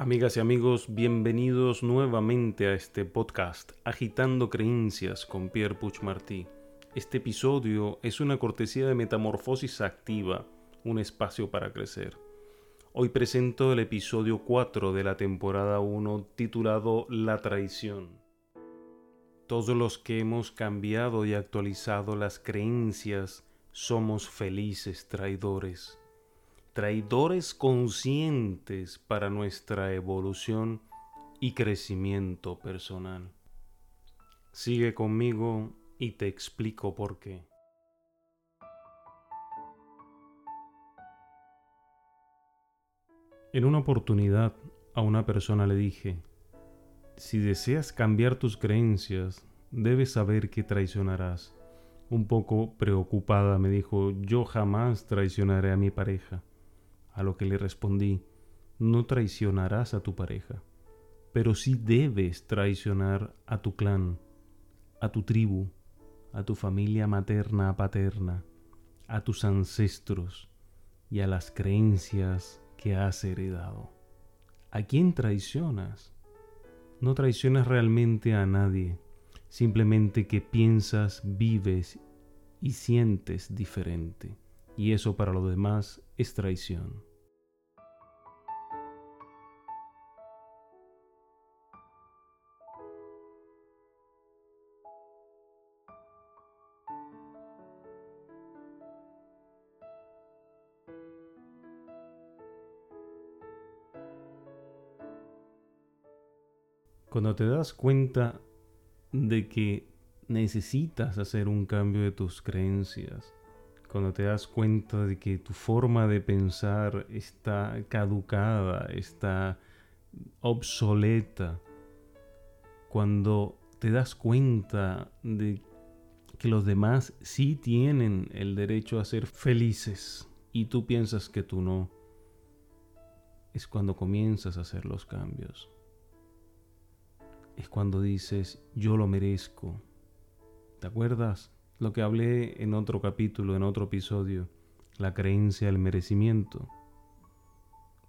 Amigas y amigos, bienvenidos nuevamente a este podcast Agitando Creencias con Pierre Puigmartí. Este episodio es una cortesía de Metamorfosis Activa, un espacio para crecer. Hoy presento el episodio 4 de la temporada 1 titulado La traición. Todos los que hemos cambiado y actualizado las creencias somos felices traidores traidores conscientes para nuestra evolución y crecimiento personal. Sigue conmigo y te explico por qué. En una oportunidad a una persona le dije, si deseas cambiar tus creencias, debes saber que traicionarás. Un poco preocupada me dijo, yo jamás traicionaré a mi pareja. A lo que le respondí, no traicionarás a tu pareja, pero sí debes traicionar a tu clan, a tu tribu, a tu familia materna, paterna, a tus ancestros y a las creencias que has heredado. ¿A quién traicionas? No traicionas realmente a nadie, simplemente que piensas, vives y sientes diferente, y eso para lo demás es traición. Cuando te das cuenta de que necesitas hacer un cambio de tus creencias, cuando te das cuenta de que tu forma de pensar está caducada, está obsoleta, cuando te das cuenta de que los demás sí tienen el derecho a ser felices y tú piensas que tú no, es cuando comienzas a hacer los cambios es cuando dices, yo lo merezco. ¿Te acuerdas lo que hablé en otro capítulo, en otro episodio? La creencia del merecimiento.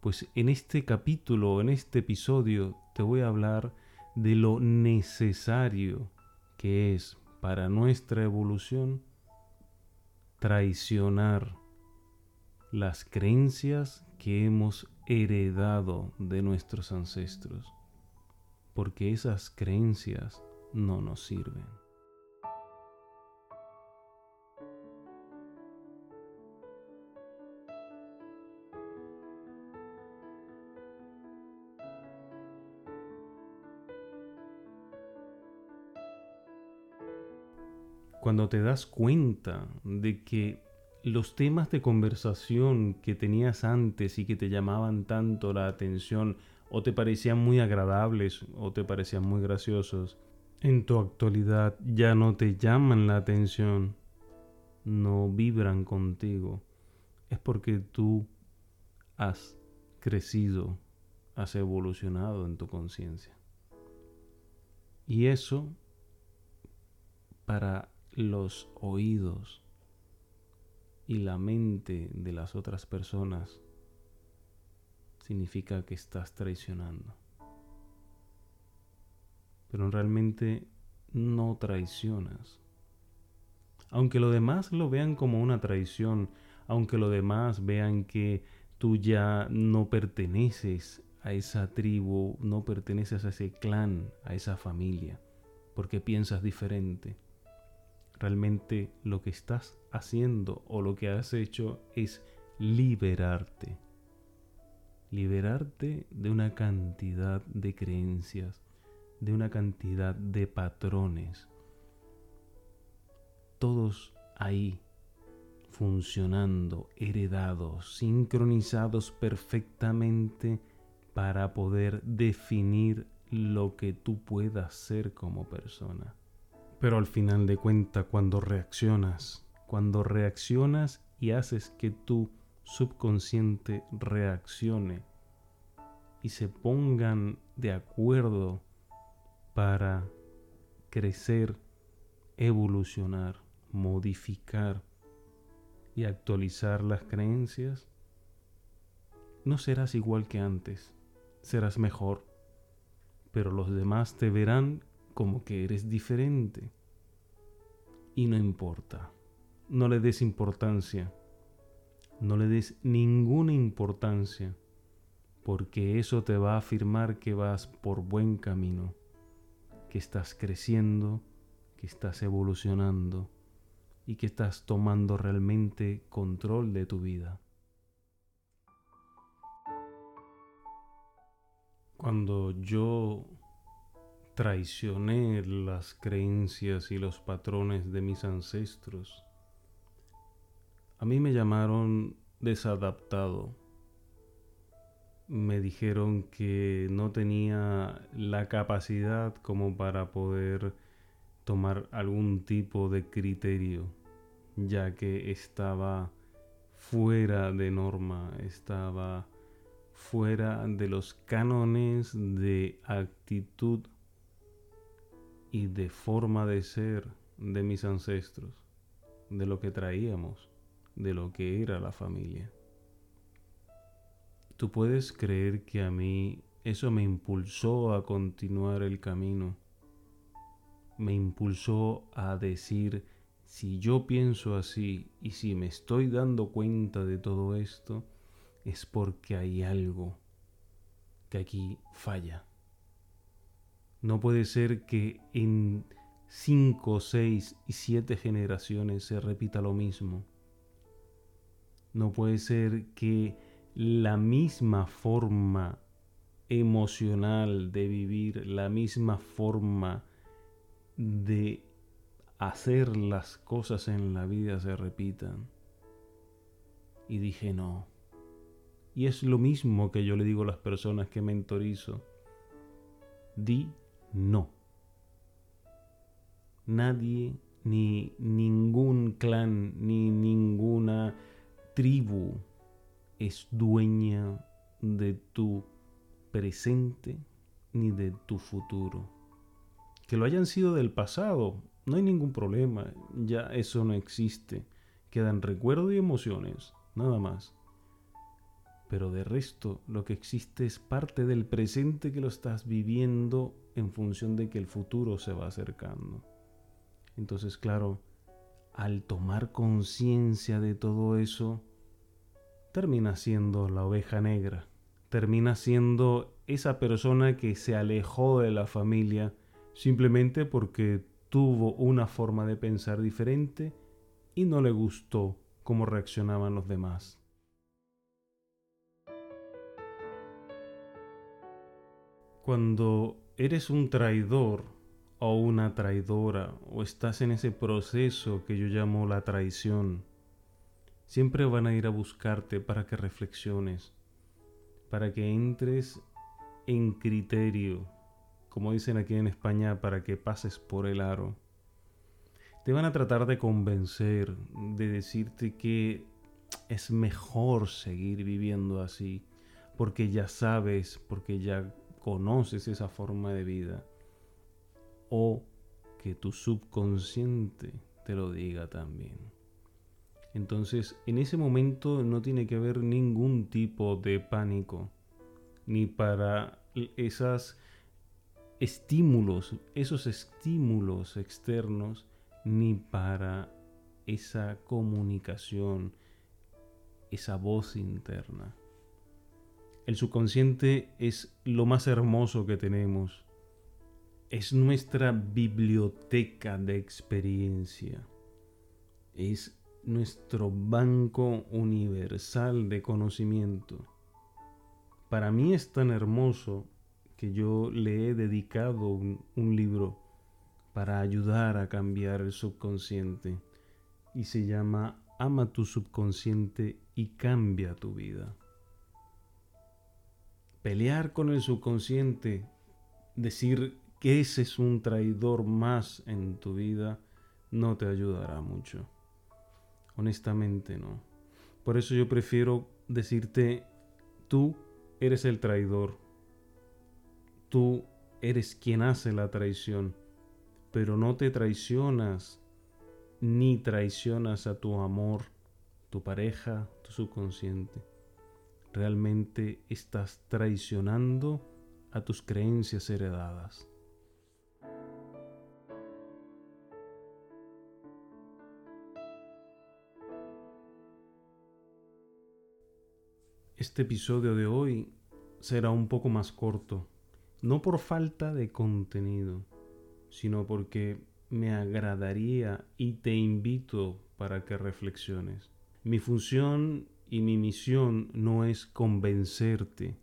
Pues en este capítulo, en este episodio, te voy a hablar de lo necesario que es para nuestra evolución traicionar las creencias que hemos heredado de nuestros ancestros porque esas creencias no nos sirven. Cuando te das cuenta de que los temas de conversación que tenías antes y que te llamaban tanto la atención o te parecían muy agradables o te parecían muy graciosos, en tu actualidad ya no te llaman la atención, no vibran contigo, es porque tú has crecido, has evolucionado en tu conciencia. Y eso para los oídos y la mente de las otras personas significa que estás traicionando. Pero realmente no traicionas. Aunque los demás lo vean como una traición, aunque los demás vean que tú ya no perteneces a esa tribu, no perteneces a ese clan, a esa familia, porque piensas diferente. Realmente lo que estás haciendo o lo que has hecho es liberarte liberarte de una cantidad de creencias, de una cantidad de patrones, todos ahí funcionando, heredados, sincronizados perfectamente para poder definir lo que tú puedas ser como persona. Pero al final de cuentas, cuando reaccionas, cuando reaccionas y haces que tú subconsciente reaccione y se pongan de acuerdo para crecer, evolucionar, modificar y actualizar las creencias, no serás igual que antes. serás mejor, pero los demás te verán como que eres diferente. Y no importa, no le des importancia, no le des ninguna importancia, porque eso te va a afirmar que vas por buen camino, que estás creciendo, que estás evolucionando y que estás tomando realmente control de tu vida. Cuando yo traicioné las creencias y los patrones de mis ancestros, a mí me llamaron desadaptado. Me dijeron que no tenía la capacidad como para poder tomar algún tipo de criterio, ya que estaba fuera de norma, estaba fuera de los cánones de actitud y de forma de ser de mis ancestros, de lo que traíamos, de lo que era la familia. Tú puedes creer que a mí eso me impulsó a continuar el camino, me impulsó a decir, si yo pienso así y si me estoy dando cuenta de todo esto, es porque hay algo que aquí falla. No puede ser que en cinco, seis y siete generaciones se repita lo mismo. No puede ser que la misma forma emocional de vivir, la misma forma de hacer las cosas en la vida se repitan. Y dije no. Y es lo mismo que yo le digo a las personas que mentorizo. Di no. Nadie, ni ningún clan, ni ninguna tribu es dueña de tu presente ni de tu futuro. Que lo hayan sido del pasado, no hay ningún problema, ya eso no existe. Quedan recuerdos y emociones, nada más. Pero de resto, lo que existe es parte del presente que lo estás viviendo en función de que el futuro se va acercando. Entonces, claro, al tomar conciencia de todo eso, termina siendo la oveja negra, termina siendo esa persona que se alejó de la familia simplemente porque tuvo una forma de pensar diferente y no le gustó cómo reaccionaban los demás. Cuando eres un traidor o una traidora o estás en ese proceso que yo llamo la traición, siempre van a ir a buscarte para que reflexiones, para que entres en criterio, como dicen aquí en España, para que pases por el aro. Te van a tratar de convencer, de decirte que es mejor seguir viviendo así, porque ya sabes, porque ya conoces esa forma de vida. O que tu subconsciente te lo diga también. Entonces, en ese momento no tiene que haber ningún tipo de pánico, ni para esas estímulos, esos estímulos externos, ni para esa comunicación, esa voz interna. El subconsciente es lo más hermoso que tenemos. Es nuestra biblioteca de experiencia. Es nuestro banco universal de conocimiento. Para mí es tan hermoso que yo le he dedicado un, libro para ayudar a cambiar el subconsciente y se llama Ama tu subconsciente y cambia tu vida. Pelear con el subconsciente, decir ese es un traidor más en tu vida, no te ayudará mucho. Honestamente no. Por eso yo prefiero decirte, tú eres el traidor Tú eres quien hace la traición, pero no te traicionas ni traicionas a tu amor, tu pareja, tu subconsciente. realmente estás traicionando a tus creencias heredadas. Este episodio de hoy será un poco más corto, no por falta de contenido, sino porque me agradaría y te invito para que reflexiones. Mi función y mi misión no es convencerte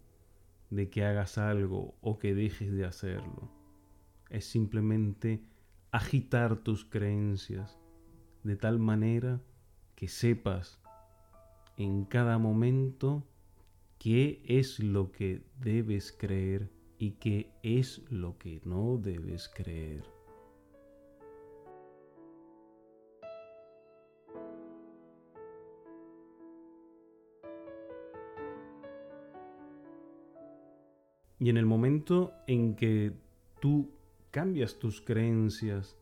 de que hagas algo o que dejes de hacerlo. Es simplemente agitar tus creencias de tal manera que sepas en cada momento qué es lo que debes creer y qué es lo que no debes creer. Y en el momento en que tú cambias tus creencias,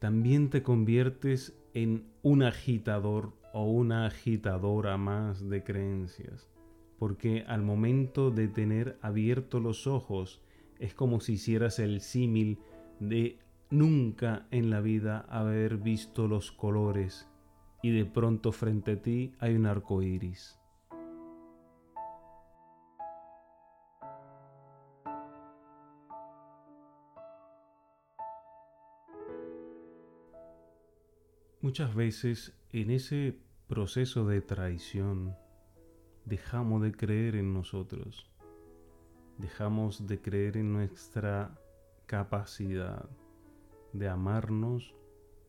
también te conviertes en un agitador o una agitadora más de creencias. Porque al momento de tener abiertos los ojos, es como si hicieras el símil de nunca en la vida haber visto los colores y de pronto frente a ti hay un arco iris. Muchas veces en ese proceso de traición dejamos de creer en nosotros, dejamos de creer en nuestra capacidad de amarnos,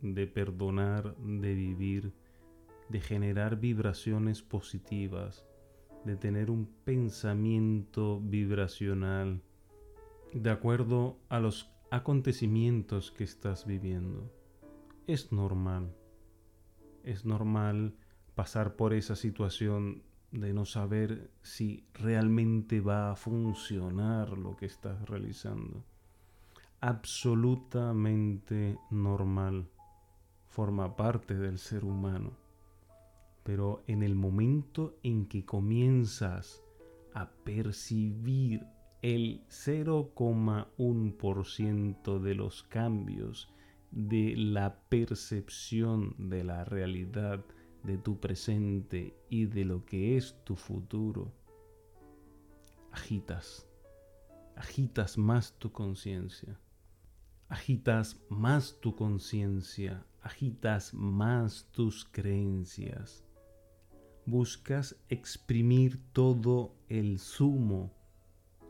de perdonar, de vivir, de generar vibraciones positivas, de tener un pensamiento vibracional de acuerdo a los acontecimientos que estás viviendo. Es normal es normal pasar por esa situación de no saber si realmente va a funcionar lo que estás realizando. Absolutamente normal. Forma parte del ser humano. Pero en el momento en que comienzas a percibir el 0,1% de los cambios de la percepción de la realidad de tu presente y de lo que es tu futuro, agitas, agitas más tu conciencia, agitas más tu conciencia, agitas más tus creencias, buscas exprimir todo el zumo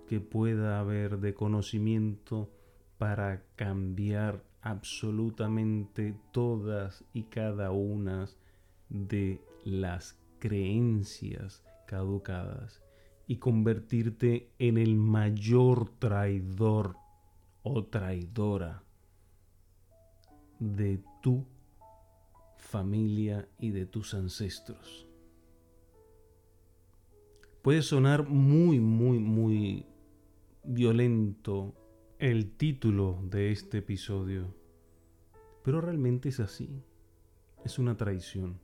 que pueda haber de conocimiento para cambiar absolutamente todas y cada una de las creencias caducadas y convertirte en el mayor traidor o traidora de tu familia y de tus ancestros. Puede sonar muy, muy, muy violento el título de este episodio, pero realmente es así. Es una traición.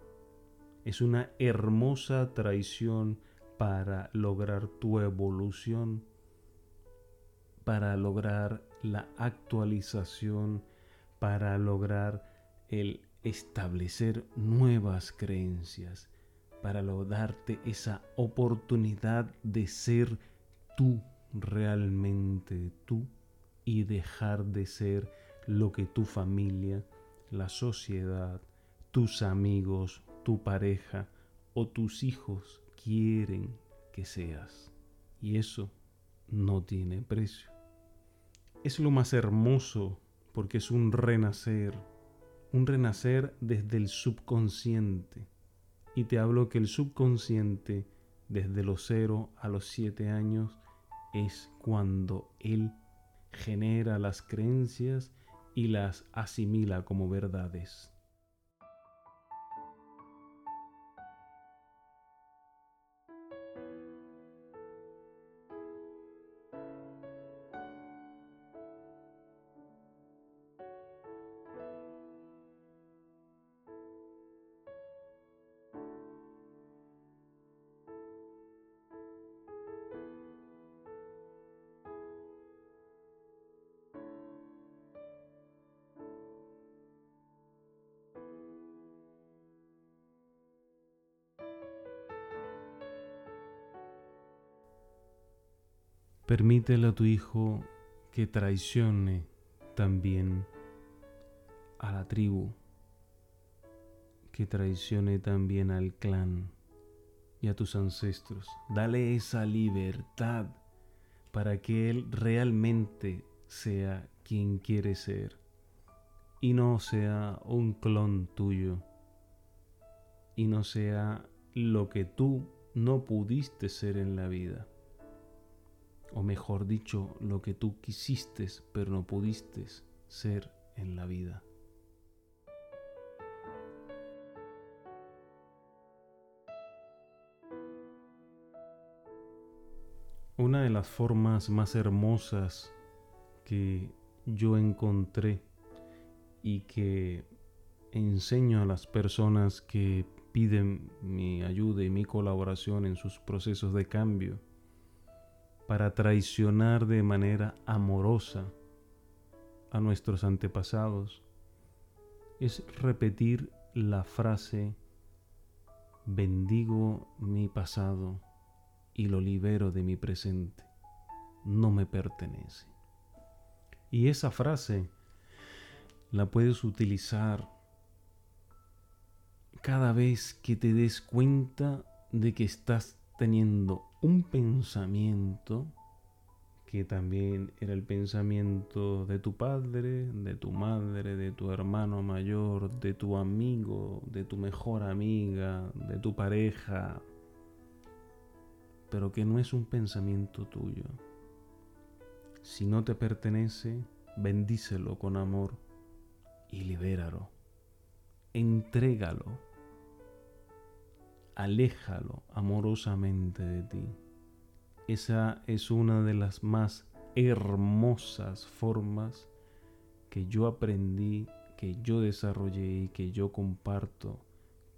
Es una hermosa traición para lograr tu evolución, para lograr la actualización, para lograr el establecer nuevas creencias, para darte esa oportunidad de ser tú, realmente tú y dejar de ser lo que tu familia, la sociedad, tus amigos, tu pareja o tus hijos quieren que seas. Y eso no tiene precio. Es lo más hermoso porque es un renacer, un renacer desde el subconsciente. Y te hablo que el subconsciente, desde los 0 a los 7 años, es cuando él genera las creencias y las asimila como verdades. Permítele a tu hijo que traicione también a la tribu, que traicione también al clan y a tus ancestros. Dale esa libertad para que Él realmente sea quien quiere ser y no sea un clon tuyo y no sea lo que tú no pudiste ser en la vida. O mejor dicho, lo que tú quisiste pero no pudiste ser en la vida. Una de las formas más hermosas que yo encontré y que enseño a las personas que piden mi ayuda y mi colaboración en sus procesos de cambio para traicionar de manera amorosa a nuestros antepasados es repetir la frase bendigo mi pasado y lo libero de mi presente. No me pertenece. Y esa frase la puedes utilizar cada vez que te des cuenta de que estás teniendo un pensamiento que también era el pensamiento de tu padre, de tu madre, de tu hermano mayor, de tu amigo, de tu mejor amiga, de tu pareja, pero que no es un pensamiento tuyo. Si no te pertenece, bendícelo con amor y libéralo. Entrégalo. Aléjalo amorosamente de ti. Esa es una de las más hermosas formas que yo aprendí, que yo desarrollé y que yo comparto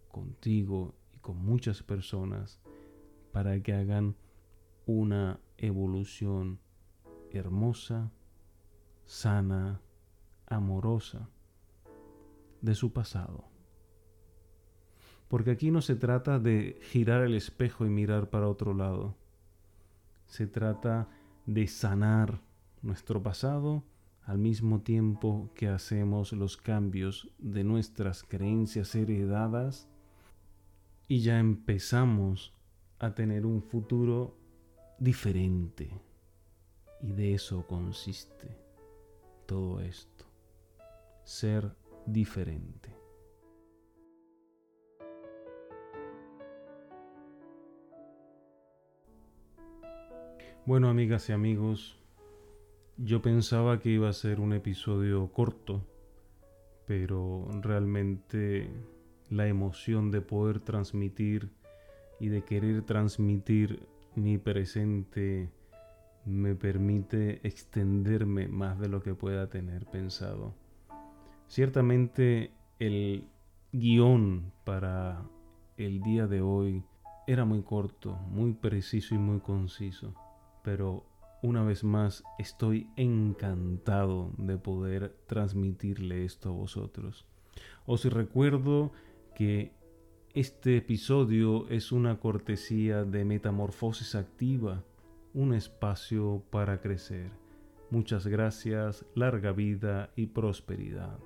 contigo y con muchas personas para que hagan una evolución hermosa, sana, amorosa de su pasado. Porque aquí no se trata de girar el espejo y mirar para otro lado. Se trata de sanar nuestro pasado al mismo tiempo que hacemos los cambios de nuestras creencias heredadas y ya empezamos a tener un futuro diferente. Y de eso consiste todo esto, ser diferente. Bueno, amigas y amigos, yo pensaba que iba a ser un episodio corto, pero realmente la emoción de poder transmitir y de querer transmitir mi presente me permite extenderme más de lo que pueda tener pensado. Ciertamente el guion para el día de hoy era muy corto, muy preciso y muy conciso, pero una vez más estoy encantado de poder transmitirle esto a vosotros. Os recuerdo que este episodio es una cortesía de Metamorfosis Activa, un espacio para crecer. Muchas gracias, larga vida y prosperidad.